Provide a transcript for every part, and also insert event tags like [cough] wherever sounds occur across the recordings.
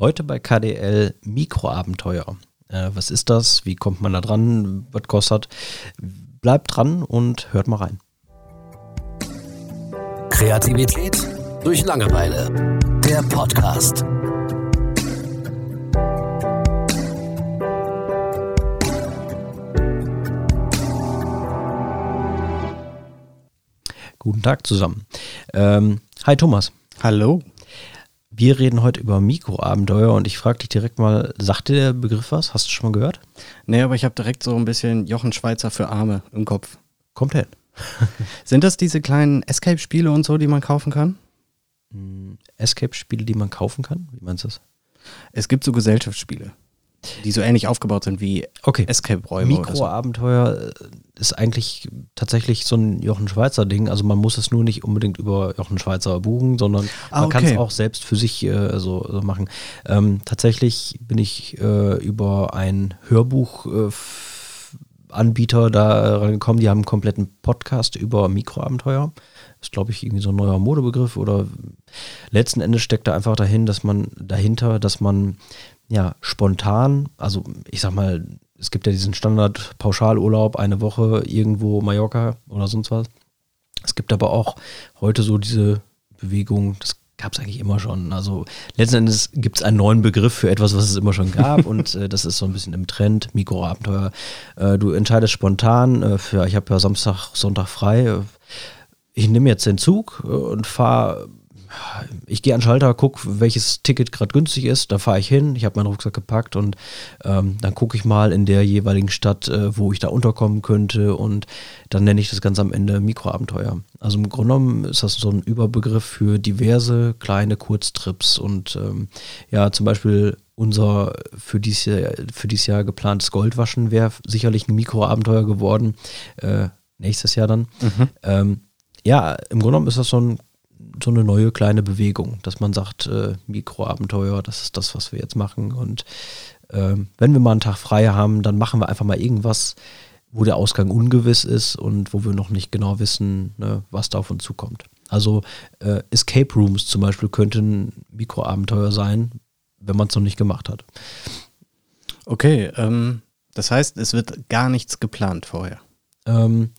Heute bei KDL Mikroabenteuer. Äh, was ist das? Wie kommt man da dran? Was kostet? Bleibt dran und hört mal rein. Kreativität durch Langeweile. Der Podcast. Guten Tag zusammen. Ähm, hi Thomas. Hallo. Wir reden heute über Mikroabenteuer und ich frage dich direkt mal, sagt dir der Begriff was? Hast du schon mal gehört? Nee, aber ich habe direkt so ein bisschen Jochen Schweizer für Arme im Kopf. Kommt hin. [laughs] Sind das diese kleinen Escape-Spiele und so, die man kaufen kann? Hm, Escape-Spiele, die man kaufen kann? Wie meinst du das? Es gibt so Gesellschaftsspiele, die so ähnlich aufgebaut sind wie Okay. Escape-Räume oder so. Mikroabenteuer äh, ist eigentlich tatsächlich so ein Jochen Schweizer Ding. Also man muss es nur nicht unbedingt über Jochen Schweizer buchen, sondern Ah, man kann es okay. auch selbst für sich äh, so, so machen. Ähm, tatsächlich bin ich äh, über ein Hörbuch äh, Anbieter da rangekommen, die haben einen kompletten Podcast über Mikroabenteuer. ist, glaube ich, irgendwie so ein neuer Modebegriff oder letzten Endes steckt da einfach dahin, dass man dahinter, dass man ja spontan, also ich sag mal, es gibt ja diesen Standard-Pauschalurlaub, eine Woche irgendwo Mallorca oder sonst was. Es gibt aber auch heute so diese Bewegung, das gab es eigentlich immer schon. Also letzten Endes gibt es einen neuen Begriff für etwas, was es immer schon gab [laughs] und äh, das ist so ein bisschen im Trend, Mikroabenteuer. Äh, du entscheidest spontan, äh, für, ich habe ja Samstag, Sonntag frei, ich nehme jetzt den Zug äh, und fahre ich gehe an den Schalter, gucke, welches Ticket gerade günstig ist, da fahre ich hin, ich habe meinen Rucksack gepackt und ähm, dann gucke ich mal in der jeweiligen Stadt, äh, wo ich da unterkommen könnte und dann nenne ich das Ganze am Ende Mikroabenteuer. Also im Grunde genommen ist das so ein Überbegriff für diverse kleine Kurztrips und ähm, ja, zum Beispiel unser für dieses Jahr, für dieses Jahr geplantes Goldwaschen wäre sicherlich ein Mikroabenteuer geworden, äh, nächstes Jahr dann. Ähm, ja, im Grunde genommen ist das so ein so eine neue kleine Bewegung, dass man sagt, äh, Mikroabenteuer, das ist das, was wir jetzt machen. Und ähm, wenn wir mal einen Tag frei haben, dann machen wir einfach mal irgendwas, wo der Ausgang ungewiss ist und wo wir noch nicht genau wissen, ne, was da auf uns zukommt. Also äh, Escape Rooms zum Beispiel könnten Mikroabenteuer sein, wenn man es noch nicht gemacht hat. Okay, ähm, das heißt, es wird gar nichts geplant vorher. Ähm,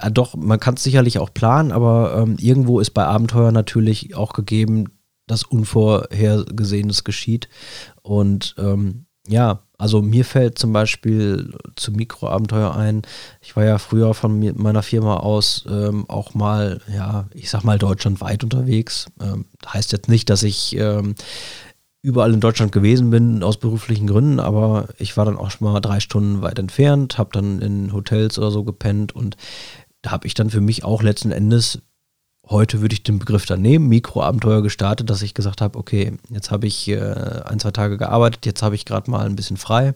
ja, doch, man kann es sicherlich auch planen, aber ähm, irgendwo ist bei Abenteuer natürlich auch gegeben, dass Unvorhergesehenes geschieht. Und ähm, ja, also mir fällt zum Beispiel zu Mikroabenteuer ein, ich war ja früher von mir, meiner Firma aus ähm, auch mal, ja, ich sag mal deutschlandweit unterwegs. Ähm, heißt jetzt nicht, dass ich ähm, überall in Deutschland gewesen bin, aus beruflichen Gründen, aber ich war dann auch schon mal drei Stunden weit entfernt, habe dann in Hotels oder so gepennt und habe ich dann für mich auch letzten Endes, heute würde ich den Begriff dann nehmen, Mikroabenteuer gestartet, dass ich gesagt habe, okay, jetzt habe ich äh, ein, zwei Tage gearbeitet, jetzt habe ich gerade mal ein bisschen frei,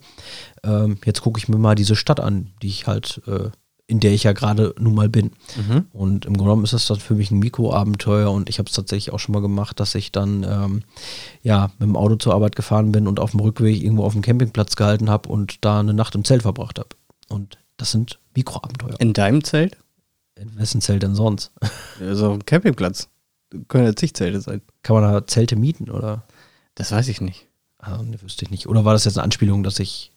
ähm, jetzt gucke ich mir mal diese Stadt an, die ich halt, äh, in der ich ja gerade nun mal bin. Und im Grunde genommen ist das dann für mich ein Mikroabenteuer und ich habe es tatsächlich auch schon mal gemacht, dass ich dann ähm, ja mit dem Auto zur Arbeit gefahren bin und auf dem Rückweg irgendwo auf dem Campingplatz gehalten habe und da eine Nacht im Zelt verbracht habe. Und das sind Mikroabenteuer. In deinem Zelt? In wessen Zelt denn sonst? Also ein Campingplatz. Können ja zig Zelte sein. Kann man da Zelte mieten oder? Das weiß ich nicht. Ah, ne, wüsste ich nicht. Oder war das jetzt eine Anspielung, dass ich.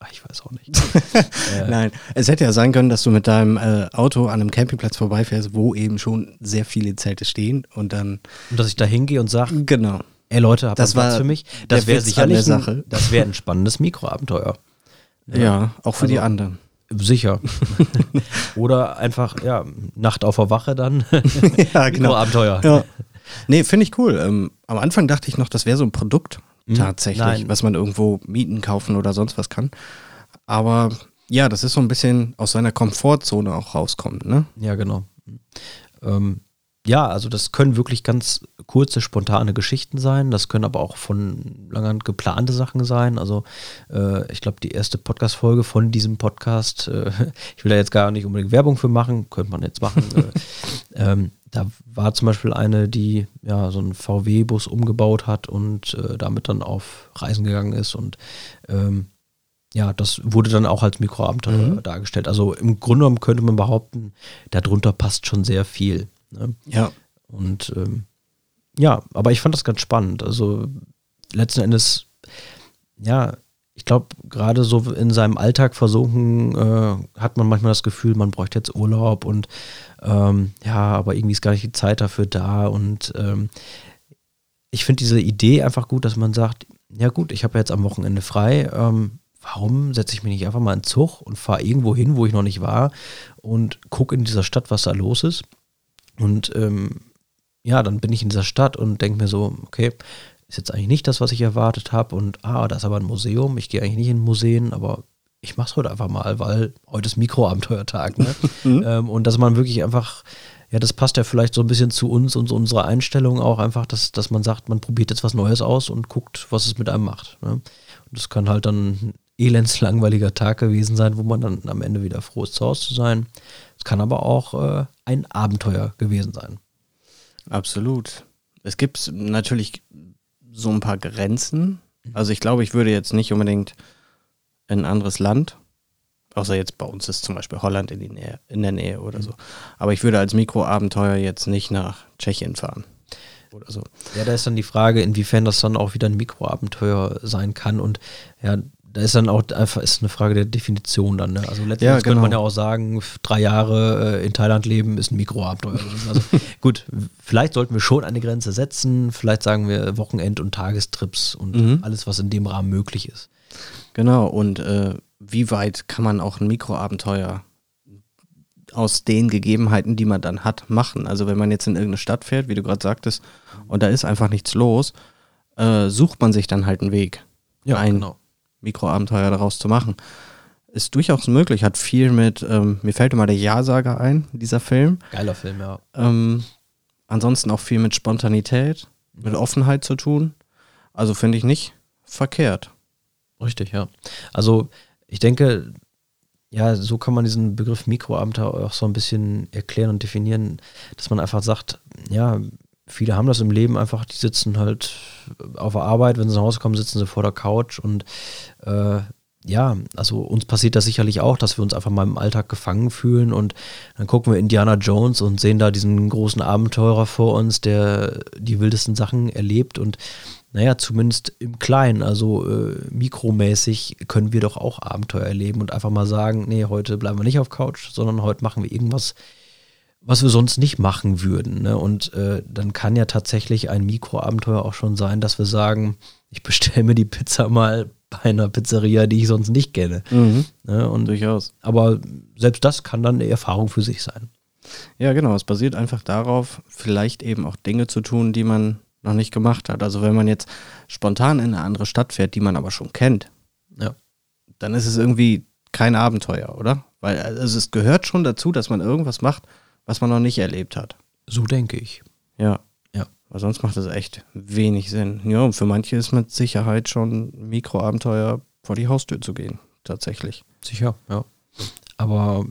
Ach, ich weiß auch nicht. [laughs] äh, Nein, es hätte ja sein können, dass du mit deinem äh, Auto an einem Campingplatz vorbeifährst, wo eben schon sehr viele Zelte stehen und dann, und dass ich da hingehe und sage, genau. ey Leute, habt Das Platz war für mich? Das wäre sicherlich ein, Sache. das wäre ein spannendes Mikroabenteuer. [laughs] Ja, auch für die Also- anderen. Sicher. [laughs] Oder einfach, ja, Nacht auf der Wache dann. [laughs] Ja, genau. Mikroabenteuer. Ja. Nee, finde ich cool. Ähm, am Anfang dachte ich noch, das wäre so ein Produkt tatsächlich, nein. was man irgendwo mieten, kaufen oder sonst was kann. Aber ja, das ist so ein bisschen aus seiner Komfortzone auch rauskommt, ne? Ja, genau. Ähm, ja, also das können wirklich ganz kurze, spontane Geschichten sein. Das können aber auch von langer geplante Sachen sein. Also äh, ich glaube, die erste Podcast-Folge von diesem Podcast, äh, [laughs] ich will da jetzt gar nicht unbedingt Werbung für machen, könnte man jetzt machen. äh, [laughs] ähm, da war zum Beispiel eine, die ja so einen VW-Bus umgebaut hat und äh, damit dann auf Reisen gegangen ist und ähm, ja, das wurde dann auch als Mikroabenteuer Mhm. dargestellt. Also im Grunde genommen könnte man behaupten, darunter passt schon sehr viel. Ne? Ja. Und ähm, ja, aber ich fand das ganz spannend. Also letzten Endes, ja, ich glaube, gerade so in seinem Alltag versunken, äh, hat man manchmal das Gefühl, man bräuchte jetzt Urlaub und ähm, ja, aber irgendwie ist gar nicht die Zeit dafür da. Und ähm, ich finde diese Idee einfach gut, dass man sagt, ja gut, ich habe jetzt am Wochenende frei, ähm, warum setze ich mich nicht einfach mal in Zug und fahre irgendwo hin, wo ich noch nicht war und gucke in dieser Stadt, was da los ist. Und ähm, ja, dann bin ich in dieser Stadt und denke mir so, okay, ist jetzt eigentlich nicht das, was ich erwartet habe. Und ah, da ist aber ein Museum. Ich gehe eigentlich nicht in Museen, aber ich mache es heute einfach mal, weil heute ist Mikroabenteuertag. Ne? [laughs] Mhm. ähm, und dass man wirklich einfach, ja, das passt ja vielleicht so ein bisschen zu uns und zu unserer Einstellung auch einfach, dass, dass man sagt, man probiert jetzt was Neues aus und guckt, was es mit einem macht. Ne? Und das kann halt dann ein elends langweiliger Tag gewesen sein, wo man dann am Ende wieder froh ist, zu Hause zu sein. Es kann aber auch äh, ein Abenteuer gewesen sein. Absolut. Es gibt natürlich so ein paar Grenzen. Also ich glaube, ich würde jetzt nicht unbedingt in ein anderes Land, außer jetzt bei uns ist zum Beispiel Holland in, Nähe, in der Nähe oder so. Aber ich würde als Mikroabenteuer jetzt nicht nach Tschechien fahren oder so. Ja, da ist dann die Frage, inwiefern das dann auch wieder ein Mikroabenteuer sein kann. Und ja, da ist dann auch einfach ist eine Frage der Definition dann. Ne? Also letztendlich ja, genau. könnte man ja auch sagen, drei Jahre äh, in Thailand leben ist ein Mikroabenteuer. also [laughs] gut, vielleicht sollten wir schon eine Grenze setzen. Vielleicht sagen wir Wochenend- und Tagestrips und mhm. alles, was in dem Rahmen möglich ist. Genau. Und äh, wie weit kann man auch ein Mikroabenteuer aus den Gegebenheiten, die man dann hat, machen? Also wenn man jetzt in irgendeine Stadt fährt, wie du gerade sagtest, und da ist einfach nichts los, äh, sucht man sich dann halt einen Weg. Ja, ein, genau Mikroabenteuer daraus zu machen. Ist durchaus möglich, hat viel mit, ähm, mir fällt immer der Ja-Sager ein, dieser Film. Geiler Film, ja. Ähm, ansonsten auch viel mit Spontanität, mit Offenheit zu tun. Also finde ich nicht verkehrt. Richtig, ja. Also ich denke, ja, so kann man diesen Begriff Mikroabenteuer auch so ein bisschen erklären und definieren, dass man einfach sagt, ja, viele haben das im Leben einfach, die sitzen halt auf der Arbeit, wenn sie nach Hause kommen, sitzen sie vor der Couch und äh, ja, also uns passiert das sicherlich auch, dass wir uns einfach mal im Alltag gefangen fühlen und dann gucken wir Indiana Jones und sehen da diesen großen Abenteurer vor uns, der die wildesten Sachen erlebt und naja, zumindest im Kleinen, also äh, mikromäßig können wir doch auch Abenteuer erleben und einfach mal sagen, nee, heute bleiben wir nicht auf Couch, sondern heute machen wir irgendwas was wir sonst nicht machen würden. Ne? Und äh, dann kann ja tatsächlich ein Mikroabenteuer auch schon sein, dass wir sagen, ich bestelle mir die Pizza mal bei einer Pizzeria, die ich sonst nicht kenne. Mhm. Ne? Und, Durchaus. Aber selbst das kann dann eine Erfahrung für sich sein. Ja, genau. Es basiert einfach darauf, vielleicht eben auch Dinge zu tun, die man noch nicht gemacht hat. Also wenn man jetzt spontan in eine andere Stadt fährt, die man aber schon kennt, ja. dann ist es irgendwie kein Abenteuer, oder? Weil also es gehört schon dazu, dass man irgendwas macht, was man noch nicht erlebt hat. So denke ich. Ja. Ja. Weil sonst macht das echt wenig Sinn. Ja, und für manche ist mit Sicherheit schon Mikroabenteuer vor die Haustür zu gehen. Tatsächlich. Sicher, ja. Aber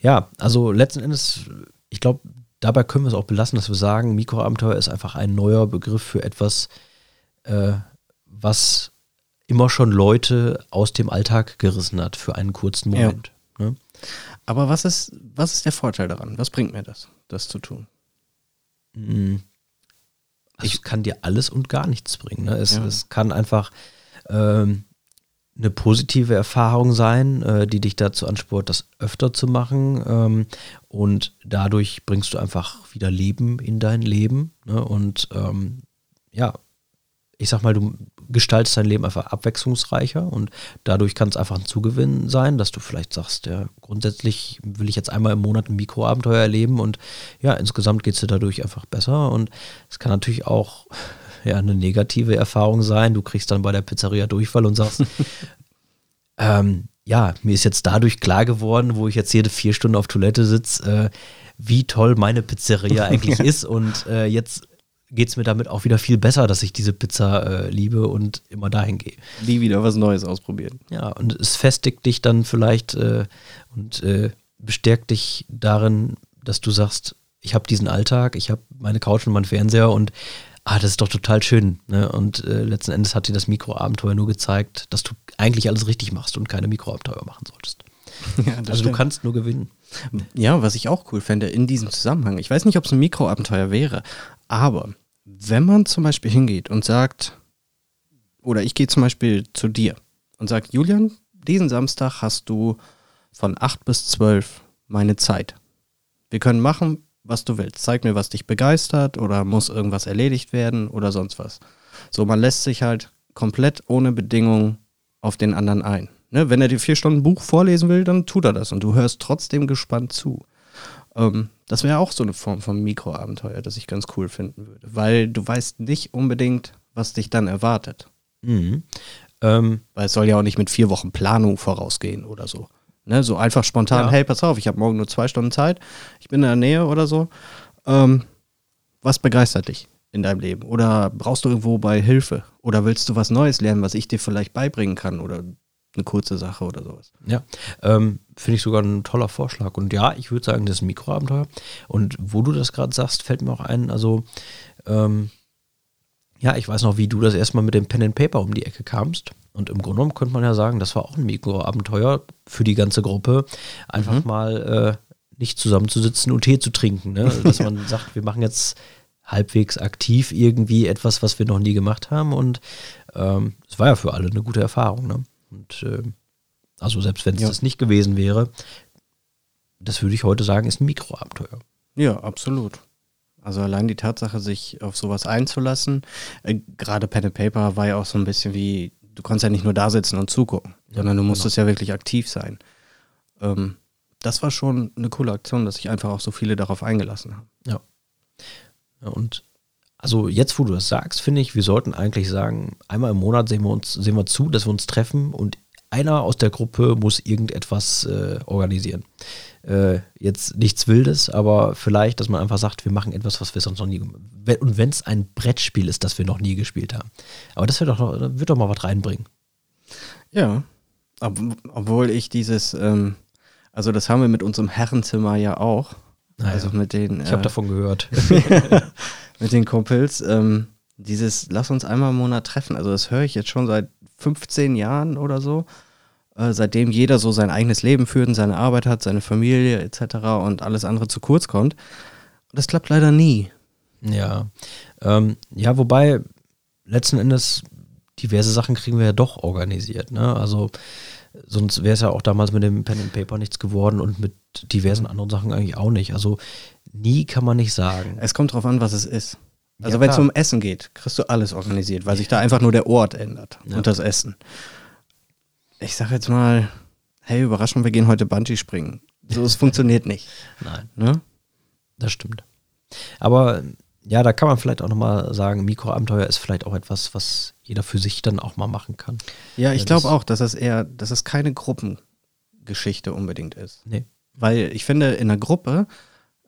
ja, also letzten Endes, ich glaube, dabei können wir es auch belassen, dass wir sagen, Mikroabenteuer ist einfach ein neuer Begriff für etwas, äh, was immer schon Leute aus dem Alltag gerissen hat für einen kurzen Moment. Ne? Aber was ist, was ist der Vorteil daran? Was bringt mir das, das zu tun? Hm. Also ich kann dir alles und gar nichts bringen. Ne? Es, ja. es kann einfach ähm, eine positive Erfahrung sein, äh, die dich dazu anspurt, das öfter zu machen. Ähm, und dadurch bringst du einfach wieder Leben in dein Leben. Ne? Und ähm, ja, ich sag mal, du gestaltest dein Leben einfach abwechslungsreicher und dadurch kann es einfach ein Zugewinn sein, dass du vielleicht sagst, ja, grundsätzlich will ich jetzt einmal im Monat ein Mikroabenteuer erleben und ja, insgesamt geht es dir dadurch einfach besser und es kann natürlich auch ja, eine negative Erfahrung sein. Du kriegst dann bei der Pizzeria Durchfall und sagst, [laughs] ähm, ja, mir ist jetzt dadurch klar geworden, wo ich jetzt jede vier Stunden auf Toilette sitze, äh, wie toll meine Pizzeria [laughs] eigentlich ist und äh, jetzt geht es mir damit auch wieder viel besser, dass ich diese Pizza äh, liebe und immer dahin gehe. Nie wieder was Neues ausprobieren. Ja, und es festigt dich dann vielleicht äh, und äh, bestärkt dich darin, dass du sagst, ich habe diesen Alltag, ich habe meine Couch und meinen Fernseher und ah, das ist doch total schön. Ne? Und äh, letzten Endes hat dir das Mikroabenteuer nur gezeigt, dass du eigentlich alles richtig machst und keine Mikroabenteuer machen solltest. [laughs] Ja, also stimmt. du kannst nur gewinnen. Ja, was ich auch cool fände in diesem Zusammenhang, ich weiß nicht, ob es ein Mikroabenteuer wäre, aber wenn man zum Beispiel hingeht und sagt, oder ich gehe zum Beispiel zu dir und sage, Julian, diesen Samstag hast du von 8 bis 12 meine Zeit. Wir können machen, was du willst. Zeig mir, was dich begeistert oder muss irgendwas erledigt werden oder sonst was. So, man lässt sich halt komplett ohne Bedingung auf den anderen ein. Ne? Wenn er dir vier Stunden Buch vorlesen will, dann tut er das und du hörst trotzdem gespannt zu. Ähm, das wäre auch so eine Form von Mikroabenteuer, das ich ganz cool finden würde, weil du weißt nicht unbedingt, was dich dann erwartet. Mhm. Ähm, Weil es soll ja auch nicht mit vier Wochen Planung vorausgehen oder so. Ne? So einfach spontan, Ja. hey, pass auf, ich habe morgen nur zwei Stunden Zeit, ich bin in der Nähe oder so. Ähm, was begeistert dich in deinem Leben? Oder brauchst du irgendwo bei Hilfe? Oder willst du was Neues lernen, was ich dir vielleicht beibringen kann? Oder eine kurze Sache oder sowas. Ja, ähm, finde ich sogar ein toller Vorschlag. Und ja, ich würde sagen, das ist ein Mikroabenteuer. Und wo du das gerade sagst, fällt mir auch ein, also ähm, ja, ich weiß noch, wie du das erstmal mit dem Pen and Paper um die Ecke kamst. Und im Grunde genommen könnte man ja sagen, das war auch ein Mikroabenteuer für die ganze Gruppe, einfach mal äh, nicht zusammenzusitzen und Tee zu trinken. Ne? Dass [laughs] man sagt, wir machen jetzt halbwegs aktiv irgendwie etwas, was wir noch nie gemacht haben. Und ähm, es war ja für alle eine gute Erfahrung. Ne? Und ähm, also selbst wenn es Ja. das nicht gewesen wäre, das würde ich heute sagen, ist ein Mikroabenteuer. Ja, absolut. Also allein die Tatsache, sich auf sowas einzulassen, äh, gerade Pen and Paper war ja auch so ein bisschen wie, du kannst ja nicht nur da sitzen und zugucken, Ja, sondern du genau. musstest ja wirklich aktiv sein. Ähm, das war schon eine coole Aktion, dass sich einfach auch so viele darauf eingelassen haben. Ja. ja und also jetzt, wo du das sagst, finde ich, wir sollten eigentlich sagen, einmal im Monat sehen wir uns, sehen wir zu, dass wir uns treffen und einer aus der Gruppe muss irgendetwas äh, organisieren. Äh, jetzt nichts Wildes, aber vielleicht, dass man einfach sagt, wir machen etwas, was wir sonst noch nie gemacht haben. Und wenn es ein Brettspiel ist, das wir noch nie gespielt haben. Aber das wird doch, noch- wird doch mal was reinbringen. Ja, ob, obwohl ich dieses, ähm, also das haben wir mit unserem Herrenzimmer ja auch. Naja. Also mit den, Ich habe äh, davon gehört. [laughs] [laughs] mit den Kumpels, ähm, dieses Lass uns einmal im Monat treffen. Also das höre ich jetzt schon seit 15 Jahren oder so. Äh, seitdem jeder so sein eigenes Leben führt und seine Arbeit hat, seine Familie etc. und alles andere zu kurz kommt. Und das klappt leider nie. Ja, ähm, ja, wobei letzten Endes diverse Sachen kriegen wir ja doch organisiert. Ne? Also sonst wäre es ja auch damals mit dem Pen and Paper nichts geworden und mit diversen anderen Sachen eigentlich auch nicht. Also nie kann man nicht sagen. Es kommt drauf an, was es ist. Also Ja, wenn es um Essen geht, kriegst du alles organisiert, weil sich da einfach nur der Ort ändert Ja. und das Essen. Ich sag jetzt mal, hey, Überraschung, wir gehen heute Bungee springen. So, es funktioniert nicht. [laughs] Nein, Ne? das stimmt. Aber ja, da kann man vielleicht auch nochmal sagen, Mikroabenteuer ist vielleicht auch etwas, was jeder für sich dann auch mal machen kann. Ja, ich glaube das- auch, dass es eher, dass es keine Gruppengeschichte unbedingt ist. Nee. Weil ich finde, in einer Gruppe,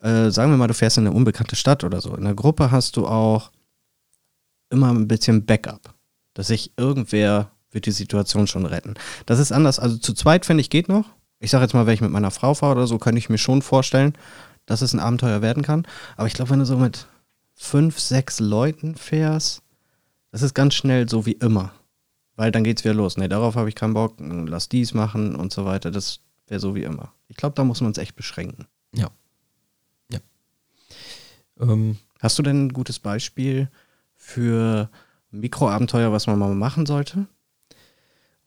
äh, sagen wir mal, du fährst in eine unbekannte Stadt oder so, in einer Gruppe hast du auch immer ein bisschen Backup, dass sich irgendwer wird die Situation schon retten. Das ist anders. Also zu zweit, finde ich, geht noch. Ich sage jetzt mal, wenn ich mit meiner Frau fahre oder so, könnte ich mir schon vorstellen, dass es ein Abenteuer werden kann. Aber ich glaube, wenn du so mit fünf, sechs Leuten fährst, das ist ganz schnell so wie immer. Weil dann geht's wieder los. Nee, darauf habe ich keinen Bock. Lass dies machen und so weiter. Das wäre so wie immer. Ich glaube, da muss man es echt beschränken. Ja. Ähm, Hast du denn ein gutes Beispiel für Mikroabenteuer, was man mal machen sollte?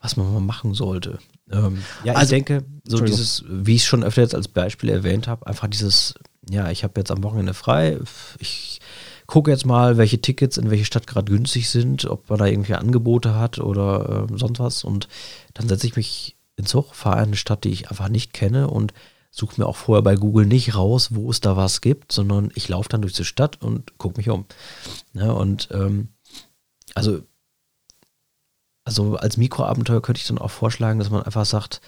was man mal machen sollte. Ähm, ja, ich Also- denke, so dieses, wie ich es schon öfter jetzt als Beispiel erwähnt habe, einfach dieses, ja, ich habe jetzt am Wochenende frei, ich gucke jetzt mal, welche Tickets in welche Stadt gerade günstig sind, ob man da irgendwie Angebote hat oder ähm, sonst was und dann setze ich mich in Zug, fahre in eine Stadt, die ich einfach nicht kenne und suche mir auch vorher bei Google nicht raus, wo es da was gibt, sondern ich laufe dann durch die Stadt und gucke mich um. Ne, und ähm, also also als Mikroabenteuer könnte ich dann auch vorschlagen, dass man einfach sagt,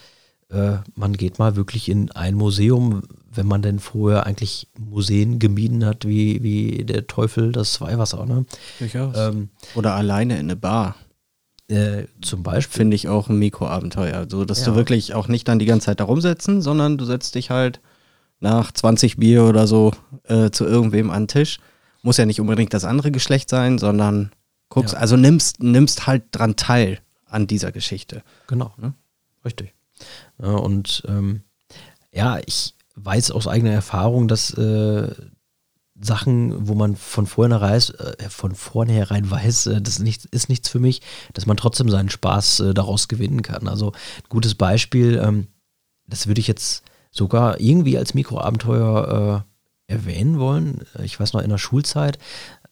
äh, man geht mal wirklich in ein Museum, wenn man denn vorher eigentlich Museen gemieden hat, wie, wie der Teufel das Weihwasser, ne? Durchaus. Ähm, Oder alleine in eine Bar. Äh, zum Beispiel. Finde ich auch ein Mikroabenteuer. So, dass Ja. du wirklich auch nicht dann die ganze Zeit da rumsetzen, sondern du setzt dich halt nach 20 Bier oder so äh, zu irgendwem an den Tisch. Muss ja nicht unbedingt das andere Geschlecht sein, sondern guckst, Ja. also nimmst, nimmst halt dran teil an dieser Geschichte. Genau, Ne? richtig. Ja, und ähm, ja, ich weiß aus eigener Erfahrung, dass äh, Sachen, wo man von vornherein, äh, von vornherein weiß, äh, das ist, nicht, ist nichts für mich, dass man trotzdem seinen Spaß äh, daraus gewinnen kann. Also ein gutes Beispiel, ähm, das würde ich jetzt sogar irgendwie als Mikroabenteuer äh, erwähnen wollen. Ich weiß noch, in der Schulzeit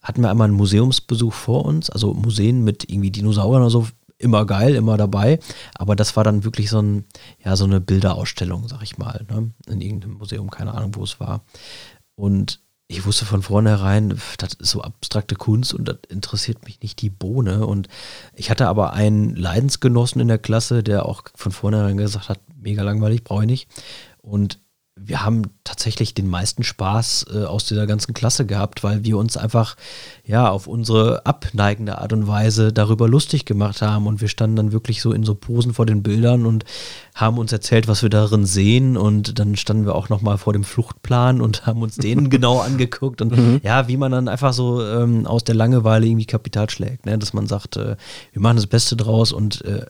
hatten wir einmal einen Museumsbesuch vor uns, also Museen mit irgendwie Dinosauriern oder so, immer geil, immer dabei. Aber das war dann wirklich so, ein, ja, so eine Bilderausstellung, sag ich mal, ne? in irgendeinem Museum, keine Ahnung, wo es war. Und ich wusste von vornherein, das ist so abstrakte Kunst und das interessiert mich nicht die Bohne. Und ich hatte aber einen Leidensgenossen in der Klasse, der auch von vornherein gesagt hat, mega langweilig, brauche ich nicht. Und wir haben tatsächlich den meisten Spaß äh, aus dieser ganzen Klasse gehabt, weil wir uns einfach ja auf unsere abneigende Art und Weise darüber lustig gemacht haben und wir standen dann wirklich so in so Posen vor den Bildern und haben uns erzählt, was wir darin sehen und dann standen wir auch noch mal vor dem Fluchtplan und [laughs] haben uns den genau angeguckt und mhm. ja, wie man dann einfach so ähm, aus der Langeweile irgendwie Kapital schlägt, ne? dass man sagt, äh, wir machen das Beste draus und äh,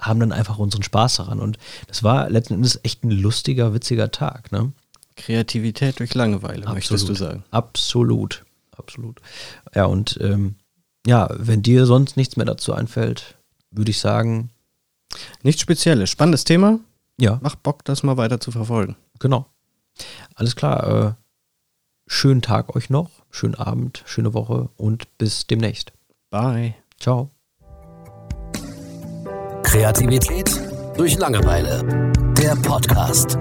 haben dann einfach unseren Spaß daran. Und das war letzten Endes echt ein lustiger, witziger Tag. Ne? Kreativität durch Langeweile, Absolut. möchtest du sagen. Absolut, absolut. Ja, und ähm, ja, wenn dir sonst nichts mehr dazu einfällt, würde ich sagen. Nichts Spezielles. Spannendes Thema. Ja. Macht Bock, das mal weiter zu verfolgen. Genau. Alles klar. Äh, schönen Tag euch noch, schönen Abend, schöne Woche und bis demnächst. Bye. Ciao. Kreativität durch Langeweile. Der Podcast.